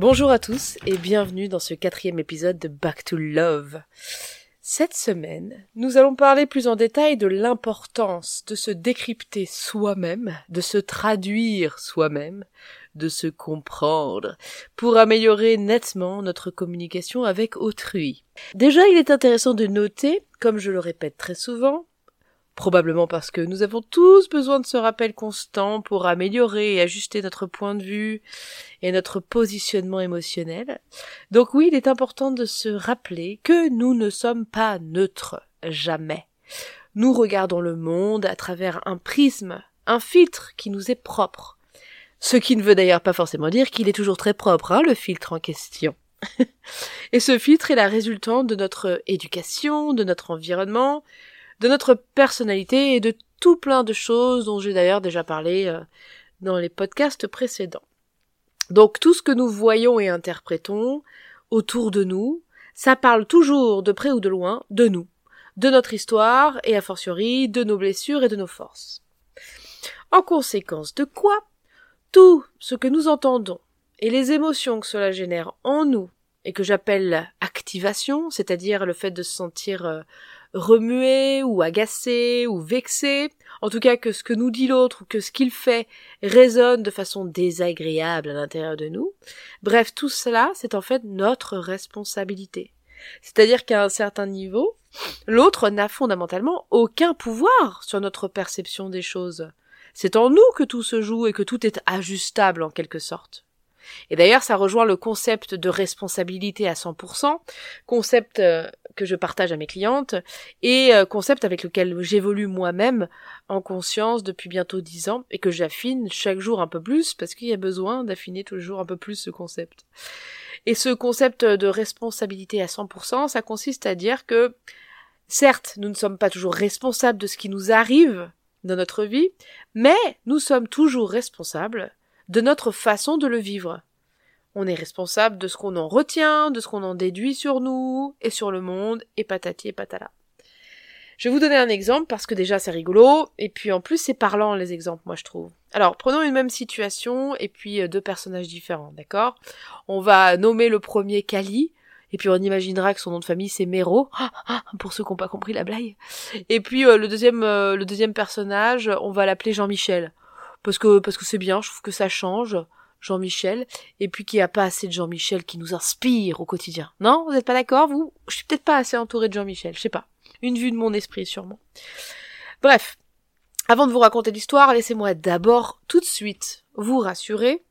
Bonjour à tous et bienvenue dans ce quatrième épisode de Back to Love. Cette semaine, nous allons parler plus en détail de l'importance de se décrypter soi-même, de se traduire soi-même, de se comprendre, pour améliorer nettement notre communication avec autrui. Déjà, il est intéressant de noter, comme je le répète très souvent, Probablement parce que nous avons tous besoin de ce rappel constant pour améliorer et ajuster notre point de vue et notre positionnement émotionnel. Donc oui, il est important de se rappeler que nous ne sommes pas neutres, jamais. Nous regardons le monde à travers un prisme, un filtre qui nous est propre. Ce qui ne veut d'ailleurs pas forcément dire qu'il est toujours très propre, hein, le filtre en question. et ce filtre est la résultante de notre éducation, de notre environnement, de notre personnalité et de tout plein de choses dont j'ai d'ailleurs déjà parlé euh, dans les podcasts précédents. Donc tout ce que nous voyons et interprétons autour de nous, ça parle toujours de près ou de loin de nous, de notre histoire et a fortiori de nos blessures et de nos forces. En conséquence de quoi, tout ce que nous entendons et les émotions que cela génère en nous et que j'appelle activation, c'est-à-dire le fait de se sentir euh, remué ou agacé ou vexé, en tout cas que ce que nous dit l'autre ou que ce qu'il fait résonne de façon désagréable à l'intérieur de nous. Bref, tout cela, c'est en fait notre responsabilité. C'est-à-dire qu'à un certain niveau, l'autre n'a fondamentalement aucun pouvoir sur notre perception des choses. C'est en nous que tout se joue et que tout est ajustable en quelque sorte. Et d'ailleurs, ça rejoint le concept de responsabilité à 100%, concept euh, que je partage à mes clientes, et euh, concept avec lequel j'évolue moi-même en conscience depuis bientôt 10 ans, et que j'affine chaque jour un peu plus, parce qu'il y a besoin d'affiner toujours un peu plus ce concept. Et ce concept de responsabilité à 100%, ça consiste à dire que, certes, nous ne sommes pas toujours responsables de ce qui nous arrive dans notre vie, mais nous sommes toujours responsables de notre façon de le vivre. On est responsable de ce qu'on en retient, de ce qu'on en déduit sur nous et sur le monde, et patati et patala. Je vais vous donner un exemple parce que déjà c'est rigolo, et puis en plus c'est parlant les exemples, moi je trouve. Alors prenons une même situation et puis euh, deux personnages différents, d'accord? On va nommer le premier Kali, et puis on imaginera que son nom de famille c'est Mero, ah, ah, pour ceux qui n'ont pas compris la blague. Et puis euh, le deuxième euh, le deuxième personnage, on va l'appeler Jean-Michel parce que parce que c'est bien, je trouve que ça change. Jean-Michel, et puis qu'il n'y a pas assez de Jean-Michel qui nous inspire au quotidien. Non, vous n'êtes pas d'accord, vous? Je suis peut-être pas assez entourée de Jean-Michel, je sais pas. Une vue de mon esprit, sûrement. Bref, avant de vous raconter l'histoire, laissez-moi d'abord tout de suite vous rassurer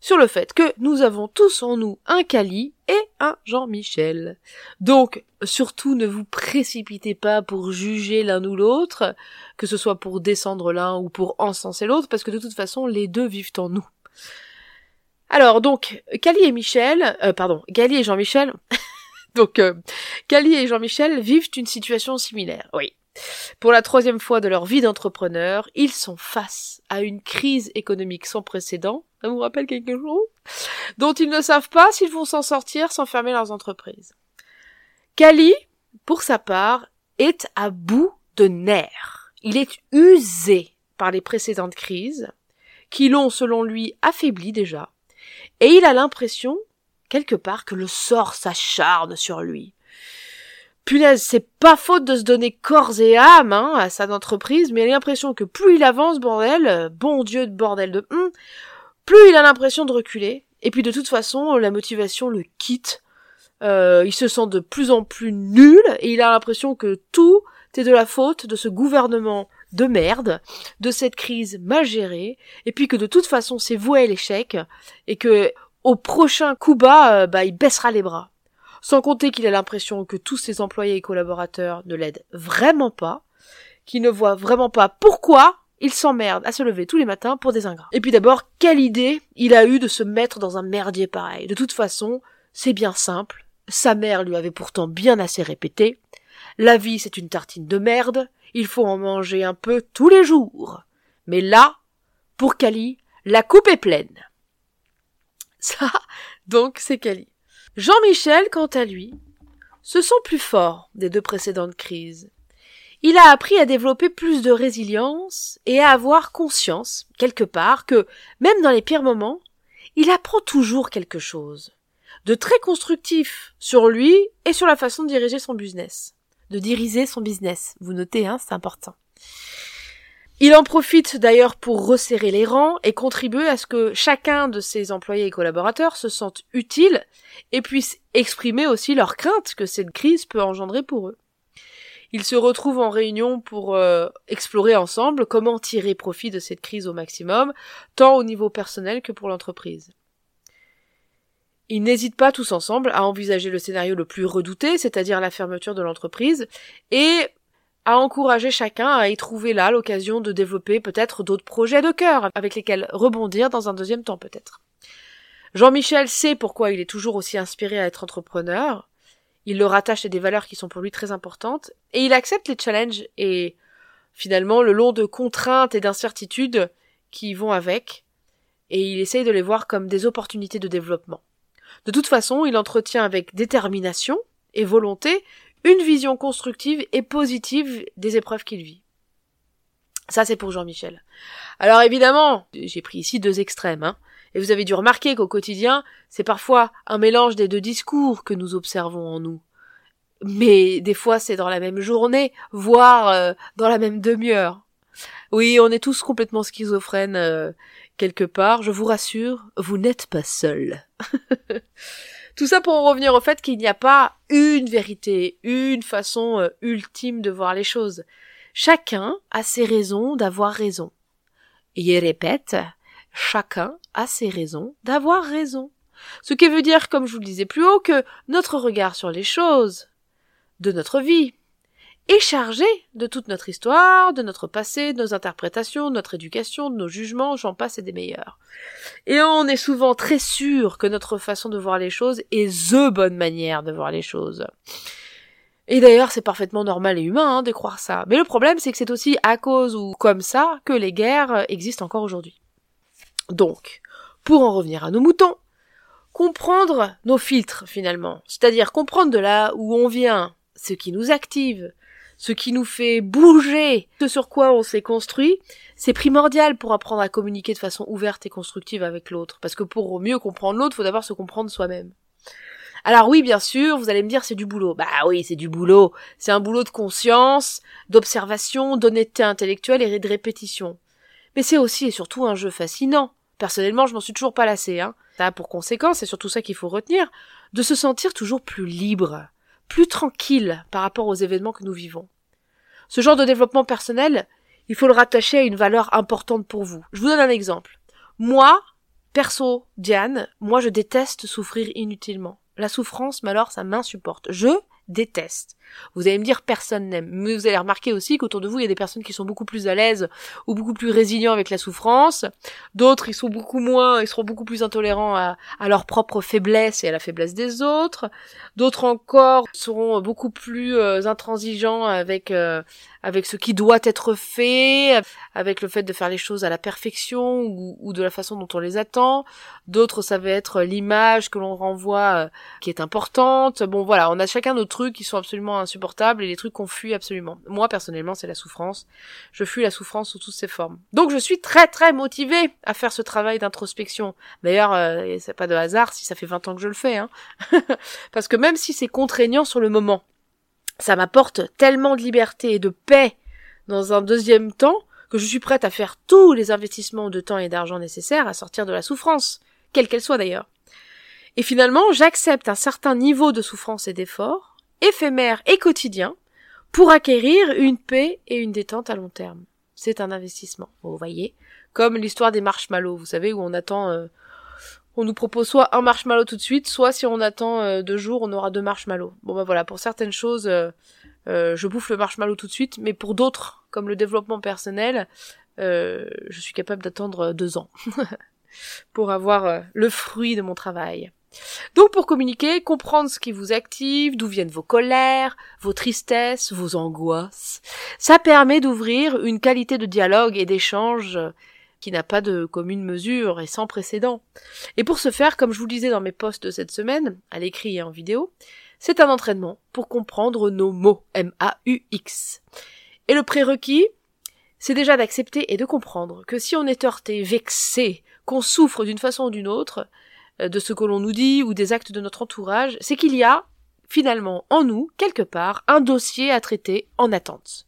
sur le fait que nous avons tous en nous un Cali et un Jean-Michel. Donc, surtout ne vous précipitez pas pour juger l'un ou l'autre, que ce soit pour descendre l'un ou pour encenser l'autre, parce que de toute façon, les deux vivent en nous. Alors, donc, Cali et Michel, euh, pardon, Cali et Jean-Michel, donc, euh, Cali et Jean-Michel vivent une situation similaire, oui. Pour la troisième fois de leur vie d'entrepreneur, ils sont face à une crise économique sans précédent, ça vous rappelle quelque chose, dont ils ne savent pas s'ils vont s'en sortir sans fermer leurs entreprises. Kali, pour sa part, est à bout de nerfs. Il est usé par les précédentes crises, qui l'ont, selon lui, affaibli déjà, et il a l'impression, quelque part, que le sort s'acharne sur lui punaise, c'est pas faute de se donner corps et âme hein, à sa entreprise, mais il a l'impression que plus il avance, bordel, bon Dieu de bordel de hum, plus il a l'impression de reculer. Et puis de toute façon, la motivation le quitte. Euh, il se sent de plus en plus nul et il a l'impression que tout est de la faute de ce gouvernement de merde, de cette crise mal gérée, et puis que de toute façon c'est voué à l'échec, et que au prochain coup bas, euh, bah, il baissera les bras. Sans compter qu'il a l'impression que tous ses employés et collaborateurs ne l'aident vraiment pas, qu'il ne voit vraiment pas pourquoi il s'emmerde à se lever tous les matins pour des ingrats. Et puis d'abord, quelle idée il a eu de se mettre dans un merdier pareil. De toute façon, c'est bien simple, sa mère lui avait pourtant bien assez répété, la vie c'est une tartine de merde, il faut en manger un peu tous les jours. Mais là, pour Cali, la coupe est pleine. Ça, donc, c'est Cali. Jean-Michel, quant à lui, se sent plus fort des deux précédentes crises. Il a appris à développer plus de résilience et à avoir conscience, quelque part, que, même dans les pires moments, il apprend toujours quelque chose. De très constructif sur lui et sur la façon de diriger son business. De diriger son business. Vous notez, hein, c'est important. Il en profite d'ailleurs pour resserrer les rangs et contribuer à ce que chacun de ses employés et collaborateurs se sente utile et puisse exprimer aussi leurs craintes que cette crise peut engendrer pour eux. Ils se retrouvent en réunion pour euh, explorer ensemble comment tirer profit de cette crise au maximum, tant au niveau personnel que pour l'entreprise. Ils n'hésitent pas tous ensemble à envisager le scénario le plus redouté, c'est-à-dire la fermeture de l'entreprise, et à encourager chacun à y trouver là l'occasion de développer peut-être d'autres projets de cœur avec lesquels rebondir dans un deuxième temps peut-être. Jean-Michel sait pourquoi il est toujours aussi inspiré à être entrepreneur. Il le rattache à des valeurs qui sont pour lui très importantes et il accepte les challenges et finalement le lot de contraintes et d'incertitudes qui vont avec et il essaye de les voir comme des opportunités de développement. De toute façon, il entretient avec détermination et volonté une vision constructive et positive des épreuves qu'il vit. Ça, c'est pour Jean-Michel. Alors évidemment, j'ai pris ici deux extrêmes, hein, et vous avez dû remarquer qu'au quotidien, c'est parfois un mélange des deux discours que nous observons en nous. Mais des fois, c'est dans la même journée, voire euh, dans la même demi-heure. Oui, on est tous complètement schizophrènes euh, quelque part, je vous rassure, vous n'êtes pas seul. Tout ça pour en revenir au fait qu'il n'y a pas une vérité, une façon euh, ultime de voir les choses. Chacun a ses raisons d'avoir raison. Et répète, chacun a ses raisons d'avoir raison. Ce qui veut dire, comme je vous le disais plus haut, que notre regard sur les choses, de notre vie, est chargé de toute notre histoire, de notre passé, de nos interprétations, de notre éducation, de nos jugements, j'en passe et des meilleurs. Et on est souvent très sûr que notre façon de voir les choses est THE bonne manière de voir les choses. Et d'ailleurs, c'est parfaitement normal et humain hein, de croire ça. Mais le problème, c'est que c'est aussi à cause ou comme ça que les guerres existent encore aujourd'hui. Donc, pour en revenir à nos moutons, comprendre nos filtres finalement, c'est-à-dire comprendre de là où on vient, ce qui nous active, ce qui nous fait bouger, ce sur quoi on s'est construit, c'est primordial pour apprendre à communiquer de façon ouverte et constructive avec l'autre. Parce que pour mieux comprendre l'autre, faut d'abord se comprendre soi-même. Alors oui, bien sûr, vous allez me dire c'est du boulot. Bah oui, c'est du boulot. C'est un boulot de conscience, d'observation, d'honnêteté intellectuelle et de répétition. Mais c'est aussi et surtout un jeu fascinant. Personnellement, je m'en suis toujours pas lassé, hein. Ça a pour conséquence, c'est surtout ça qu'il faut retenir, de se sentir toujours plus libre plus tranquille par rapport aux événements que nous vivons. Ce genre de développement personnel, il faut le rattacher à une valeur importante pour vous. Je vous donne un exemple. Moi, perso, Diane, moi je déteste souffrir inutilement. La souffrance, mais alors ça m'insupporte. Je déteste. Vous allez me dire personne n'aime. Mais vous allez remarquer aussi qu'autour de vous, il y a des personnes qui sont beaucoup plus à l'aise ou beaucoup plus résilients avec la souffrance. D'autres, ils sont beaucoup moins, ils seront beaucoup plus intolérants à, leur propre faiblesse et à la faiblesse des autres. D'autres encore seront beaucoup plus euh, intransigeants avec euh, avec ce qui doit être fait, avec le fait de faire les choses à la perfection ou, de la façon dont on les attend. D'autres, ça va être l'image que l'on renvoie euh, qui est importante. Bon, voilà, on a chacun nos qui sont absolument insupportables et les trucs qu'on fuit absolument. Moi, personnellement, c'est la souffrance. Je fuis la souffrance sous toutes ses formes. Donc, je suis très, très motivée à faire ce travail d'introspection. D'ailleurs, euh, c'est pas de hasard si ça fait 20 ans que je le fais, hein. Parce que même si c'est contraignant sur le moment, ça m'apporte tellement de liberté et de paix dans un deuxième temps que je suis prête à faire tous les investissements de temps et d'argent nécessaires à sortir de la souffrance, quelle qu'elle soit d'ailleurs. Et finalement, j'accepte un certain niveau de souffrance et d'effort éphémère et quotidien pour acquérir une paix et une détente à long terme. C'est un investissement, vous voyez. Comme l'histoire des marshmallows, vous savez, où on attend, euh, on nous propose soit un marshmallow tout de suite, soit si on attend euh, deux jours, on aura deux marshmallows. Bon ben voilà, pour certaines choses, euh, je bouffe le marshmallow tout de suite, mais pour d'autres, comme le développement personnel, je suis capable d'attendre deux ans pour avoir le fruit de mon travail. Donc pour communiquer, comprendre ce qui vous active, d'où viennent vos colères, vos tristesses, vos angoisses, ça permet d'ouvrir une qualité de dialogue et d'échange qui n'a pas de commune mesure et sans précédent. Et pour ce faire, comme je vous le disais dans mes posts de cette semaine, à l'écrit et en vidéo, c'est un entraînement pour comprendre nos mots, M-A-U-X. Et le prérequis, c'est déjà d'accepter et de comprendre que si on est heurté, vexé, qu'on souffre d'une façon ou d'une autre, de ce que l'on nous dit ou des actes de notre entourage, c'est qu'il y a, finalement, en nous, quelque part, un dossier à traiter en attente.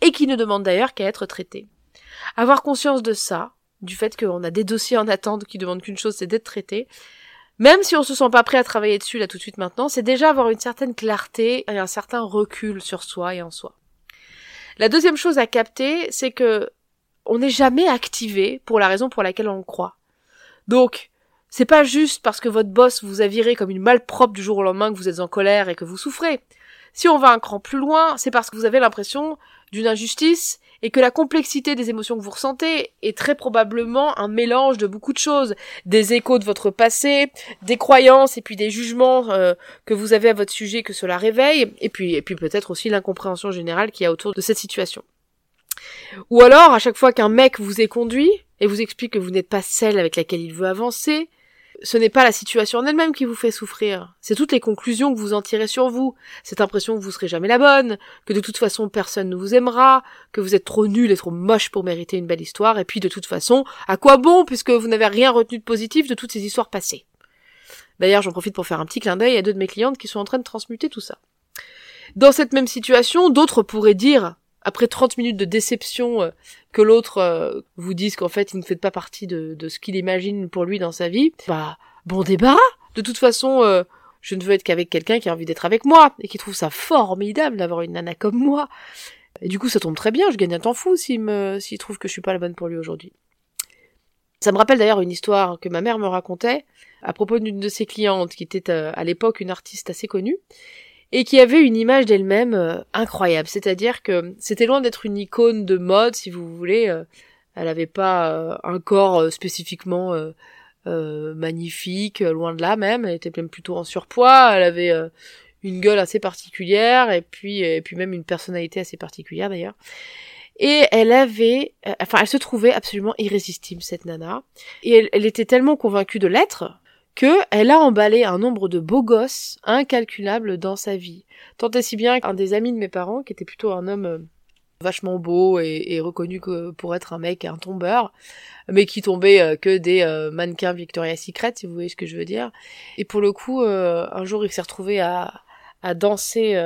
Et qui ne demande d'ailleurs qu'à être traité. Avoir conscience de ça, du fait qu'on a des dossiers en attente qui demandent qu'une chose, c'est d'être traité, même si on se sent pas prêt à travailler dessus là tout de suite maintenant, c'est déjà avoir une certaine clarté et un certain recul sur soi et en soi. La deuxième chose à capter, c'est que on n'est jamais activé pour la raison pour laquelle on le croit. Donc, c'est pas juste parce que votre boss vous a viré comme une malpropre du jour au lendemain que vous êtes en colère et que vous souffrez. Si on va un cran plus loin, c'est parce que vous avez l'impression d'une injustice et que la complexité des émotions que vous ressentez est très probablement un mélange de beaucoup de choses, des échos de votre passé, des croyances et puis des jugements euh, que vous avez à votre sujet que cela réveille, et puis et puis peut-être aussi l'incompréhension générale qu'il y a autour de cette situation. Ou alors, à chaque fois qu'un mec vous est conduit et vous explique que vous n'êtes pas celle avec laquelle il veut avancer, ce n'est pas la situation en elle-même qui vous fait souffrir, c'est toutes les conclusions que vous en tirez sur vous, cette impression que vous serez jamais la bonne, que de toute façon personne ne vous aimera, que vous êtes trop nul et trop moche pour mériter une belle histoire, et puis de toute façon, à quoi bon puisque vous n'avez rien retenu de positif de toutes ces histoires passées? D'ailleurs, j'en profite pour faire un petit clin d'œil à deux de mes clientes qui sont en train de transmuter tout ça. Dans cette même situation, d'autres pourraient dire après 30 minutes de déception euh, que l'autre euh, vous dise qu'en fait il ne fait pas partie de, ce qu'il imagine pour lui dans sa vie, bah bon débarras. De toute façon, euh, je ne veux être qu'avec quelqu'un qui a envie d'être avec moi et qui trouve ça formidable d'avoir une nana comme moi. Et du coup, ça tombe très bien, je gagne un temps fou s'il me s'il trouve que je suis pas la bonne pour lui aujourd'hui. Ça me rappelle d'ailleurs une histoire que ma mère me racontait à propos d'une de ses clientes qui était à l'époque une artiste assez connue et qui avait une image d'elle-même euh, incroyable. C'est-à-dire que c'était loin d'être une icône de mode, si vous voulez. Euh, elle n'avait pas euh, un corps spécifiquement magnifique, loin de là même. Elle était même plutôt en surpoids. Elle avait une gueule assez particulière et puis et puis même une personnalité assez particulière d'ailleurs. Et elle avait, enfin, elle se trouvait absolument irrésistible cette nana. Et elle était tellement convaincue de l'être que elle a emballé un nombre de beaux gosses incalculable dans sa vie. Tant et si bien qu'un des amis de mes parents, qui était plutôt un homme euh, vachement beau et, reconnu pour être un mec, un tombeur, mais qui tombait euh, que des euh, mannequins Victoria's Secret, si vous voyez ce que je veux dire. Et pour le coup, un jour, il s'est retrouvé à, à danser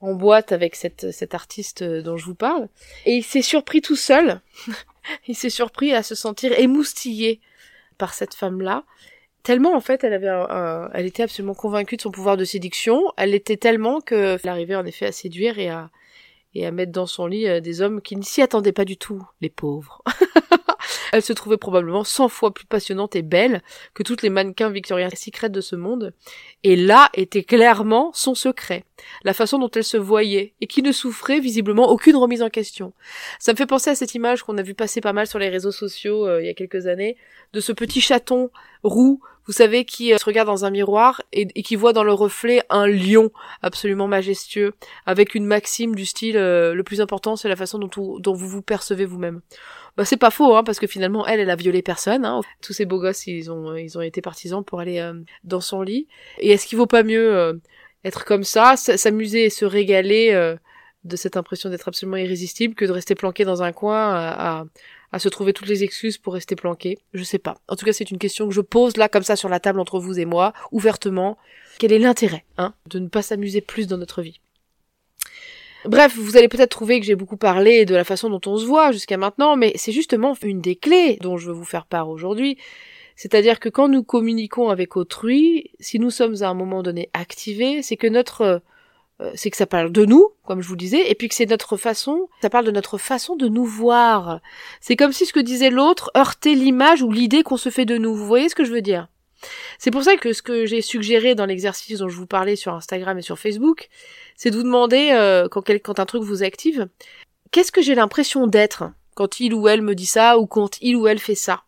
en boîte avec cette, cette artiste dont je vous parle. Et il s'est surpris tout seul. il s'est surpris à se sentir émoustillé par cette femme-là tellement en fait elle avait un, elle était absolument convaincue de son pouvoir de séduction. Elle l'était tellement que elle arrivait en effet à séduire et à et à mettre dans son lit euh, des hommes qui ne s'y attendaient pas du tout les pauvres. Elle se trouvait probablement cent fois plus passionnante et belle que toutes les mannequins Victoria's Secret de ce monde. Et là était clairement son secret. La façon dont elle se voyait et qui ne souffrait visiblement aucune remise en question. Ça me fait penser à cette image qu'on a vu passer pas mal sur les réseaux sociaux euh, il y a quelques années de ce petit chaton roux vous savez, qui euh, se regarde dans un miroir et, qui voit dans le reflet un lion absolument majestueux, avec une maxime du style euh, le plus important, c'est la façon dont, vous vous percevez vous-même. Bah c'est pas faux, hein, parce que finalement elle, elle a violé personne. Hein. Tous ces beaux gosses, ils ont, ils ont été partisans pour aller euh, dans son lit. Et est-ce qu'il vaut pas mieux être comme ça, s'amuser et se régaler de cette impression d'être absolument irrésistible que de rester planqué dans un coin à, à se trouver toutes les excuses pour rester planqué Je sais pas. En tout cas, c'est une question que je pose là comme ça sur la table entre vous et moi, ouvertement. Quel est l'intérêt, hein, de ne pas s'amuser plus dans notre vie? Bref, vous allez peut-être trouver que j'ai beaucoup parlé de la façon dont on se voit jusqu'à maintenant, mais c'est justement une des clés dont je veux vous faire part aujourd'hui. C'est-à-dire que quand nous communiquons avec autrui, si nous sommes à un moment donné activés, c'est que notre c'est que ça parle de nous, comme je vous disais, et puis que c'est notre façon, ça parle de notre façon de nous voir. C'est comme si ce que disait l'autre heurtait l'image ou l'idée qu'on se fait de nous. Vous voyez ce que je veux dire? C'est pour ça que ce que j'ai suggéré dans l'exercice dont je vous parlais sur Instagram et sur Facebook, c'est de vous demander, euh, quand, quand un truc vous active, qu'est-ce que j'ai l'impression d'être quand il ou elle me dit ça ou quand il ou elle fait ça?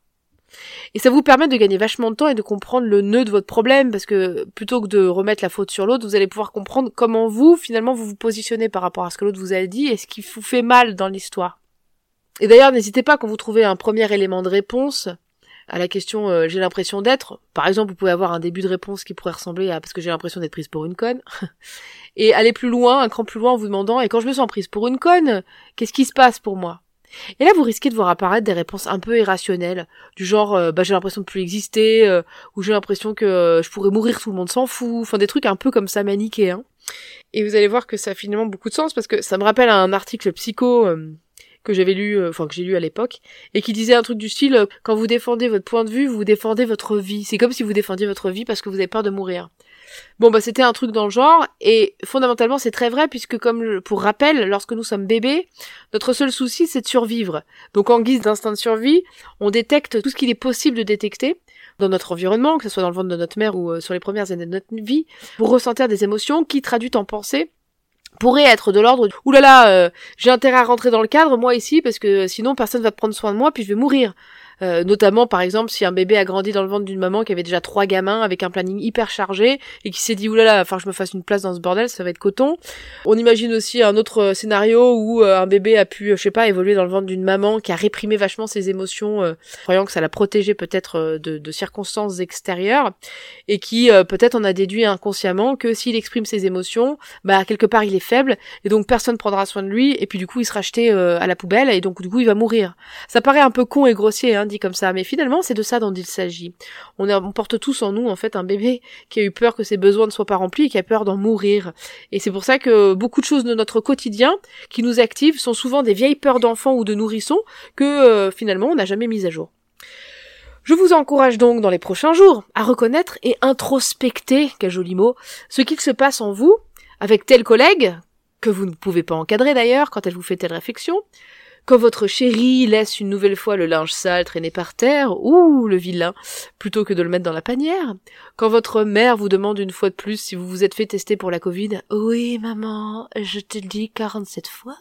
Et ça vous permet de gagner vachement de temps et de comprendre le nœud de votre problème, parce que plutôt que de remettre la faute sur l'autre, vous allez pouvoir comprendre comment vous, finalement, vous vous positionnez par rapport à ce que l'autre vous a dit et ce qui vous fait mal dans l'histoire. Et d'ailleurs, n'hésitez pas quand vous trouvez un premier élément de réponse à la question euh, j'ai l'impression d'être. Par exemple, vous pouvez avoir un début de réponse qui pourrait ressembler à parce que j'ai l'impression d'être prise pour une conne. et aller plus loin, un cran plus loin en vous demandant et quand je me sens prise pour une conne, qu'est-ce qui se passe pour moi? Et là, vous risquez de voir apparaître des réponses un peu irrationnelles, du genre euh, bah j'ai l'impression de plus exister, euh, ou j'ai l'impression que je pourrais mourir, tout le monde s'en fout, enfin des trucs un peu comme ça manichéens. Et vous allez voir que ça a finalement beaucoup de sens parce que ça me rappelle un article psycho que j'avais lu, euh, enfin que j'ai lu à l'époque, et qui disait un truc du style euh, quand vous défendez votre point de vue, vous défendez votre vie. C'est comme si vous défendiez votre vie parce que vous avez peur de mourir. Bon bah c'était un truc dans le genre et fondamentalement c'est très vrai puisque comme pour rappel lorsque nous sommes bébés notre seul souci c'est de survivre donc en guise d'instinct de survie on détecte tout ce qu'il est possible de détecter dans notre environnement que ce soit dans le ventre de notre mère ou euh, sur les premières années de notre vie pour ressentir des émotions qui traduites en pensée pourrait être de l'ordre Ouh là euh, j'ai intérêt à rentrer dans le cadre moi ici parce que sinon personne va prendre soin de moi puis je vais mourir. Euh, notamment par exemple si un bébé a grandi dans le ventre d'une maman qui avait déjà trois gamins avec un planning hyper chargé et qui s'est dit oulala, enfin je me fasse une place dans ce bordel, ça va être coton. On imagine aussi un autre euh, scénario où euh, un bébé a pu, je sais pas, évoluer dans le ventre d'une maman qui a réprimé vachement ses émotions, croyant que ça l'a protégé peut-être de, de, circonstances extérieures et qui peut-être en a déduit inconsciemment que s'il exprime ses émotions, bah quelque part il est faible et donc personne prendra soin de lui et puis du coup il sera jeté à la poubelle et donc du coup il va mourir. Ça paraît un peu con et grossier, hein, dit comme ça, mais finalement c'est de ça dont il s'agit. On, porte tous en nous en fait un bébé qui a eu peur que ses besoins ne soient pas remplis et qui a peur d'en mourir. Et c'est pour ça que beaucoup de choses de notre quotidien qui nous activent sont souvent des vieilles peurs d'enfants ou de nourrissons que euh, finalement on n'a jamais mises à jour. Je vous encourage donc dans les prochains jours à reconnaître et introspecter, quel joli mot, ce qu'il se passe en vous, avec tel collègue, que vous ne pouvez pas encadrer d'ailleurs quand elle vous fait telle réflexion, quand votre chéri laisse une nouvelle fois le linge sale traîner par terre, ou le vilain, plutôt que de le mettre dans la panière. Quand votre mère vous demande une fois de plus si vous vous êtes fait tester pour la Covid. Oui, maman, je te le dis 47 fois.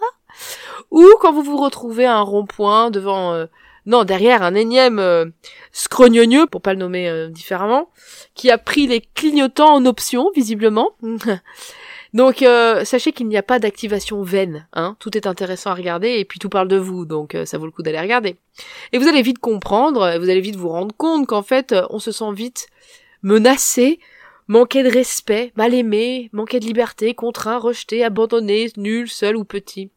Ou quand vous vous retrouvez à un rond-point devant, euh, non, derrière un énième euh, scrognonieux, pour pas le nommer euh, différemment, qui a pris les clignotants en option, visiblement. Donc euh, sachez qu'il n'y a pas d'activation vaine, hein. Tout est intéressant à regarder et puis tout parle de vous, donc euh, ça vaut le coup d'aller regarder. Et vous allez vite comprendre, vous allez vite vous rendre compte qu'en fait on se sent vite menacé, manqué de respect, mal aimé, manqué de liberté, contraint, rejeté, abandonné, nul, seul ou petit.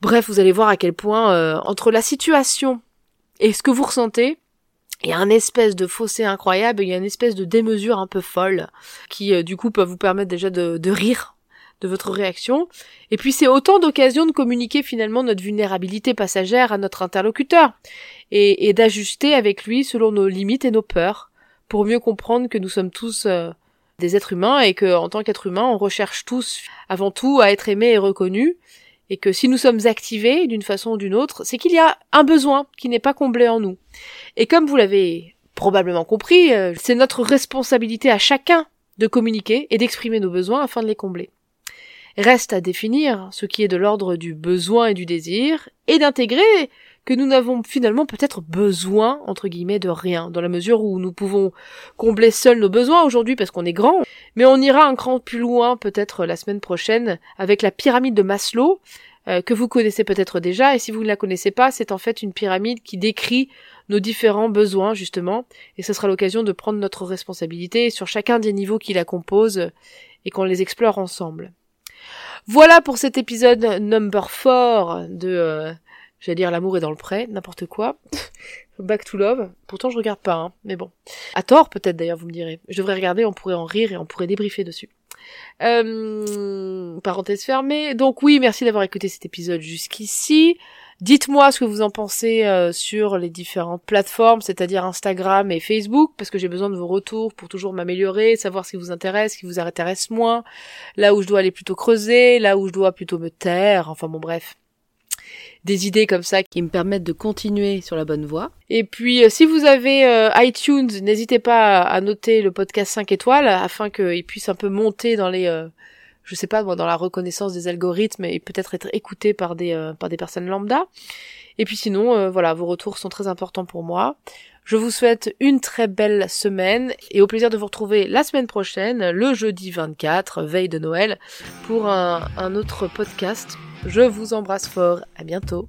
Bref, vous allez voir à quel point euh, entre la situation et ce que vous ressentez, il y a un espèce de fossé incroyable, il y a une espèce de démesure un peu folle qui euh, du coup peut vous permettre déjà de, de rire de votre réaction. Et puis c'est autant d'occasions de communiquer finalement notre vulnérabilité passagère à notre interlocuteur et, et d'ajuster avec lui selon nos limites et nos peurs pour mieux comprendre que nous sommes tous euh, des êtres humains et que en tant qu'êtres humains on recherche tous avant tout à être aimés et reconnus et que si nous sommes activés d'une façon ou d'une autre, c'est qu'il y a un besoin qui n'est pas comblé en nous. Et comme vous l'avez probablement compris, euh, c'est notre responsabilité à chacun de communiquer et d'exprimer nos besoins afin de les combler. Reste à définir ce qui est de l'ordre du besoin et du désir, et d'intégrer que nous n'avons finalement peut-être besoin, entre guillemets, de rien, dans la mesure où nous pouvons combler seuls nos besoins aujourd'hui parce qu'on est grand, mais on ira un cran plus loin peut-être la semaine prochaine avec la pyramide de Maslow, euh, que vous connaissez peut-être déjà, et si vous ne la connaissez pas, c'est en fait une pyramide qui décrit nos différents besoins, justement, et ce sera l'occasion de prendre notre responsabilité sur chacun des niveaux qui la composent, et qu'on les explore ensemble. Voilà pour cet épisode number 4 de euh, J'allais dire l'amour est dans le prêt, n'importe quoi. Back to Love. Pourtant, je regarde pas, hein, mais bon. À tort, peut-être d'ailleurs, vous me direz. Je devrais regarder, on pourrait en rire et on pourrait débriefer dessus. Euh, parenthèse fermée. Donc oui, merci d'avoir écouté cet épisode jusqu'ici. Dites-moi ce que vous en pensez euh, sur les différentes plateformes, c'est-à-dire Instagram et Facebook, parce que j'ai besoin de vos retours pour toujours m'améliorer, savoir ce qui vous intéresse, ce qui vous intéresse moins, là où je dois aller plutôt creuser, là où je dois plutôt me taire, enfin bon bref des idées comme ça qui me permettent de continuer sur la bonne voie. Et puis, euh, si vous avez euh, iTunes, n'hésitez pas à, noter le podcast 5 étoiles afin qu'il puisse un peu monter dans les, euh, je sais pas, dans la reconnaissance des algorithmes et peut-être être écouté par des, par des personnes lambda. Et puis sinon, voilà, vos retours sont très importants pour moi. Je vous souhaite une très belle semaine et au plaisir de vous retrouver la semaine prochaine, le jeudi 24, veille de Noël, pour un, autre podcast. Je vous embrasse fort. À bientôt.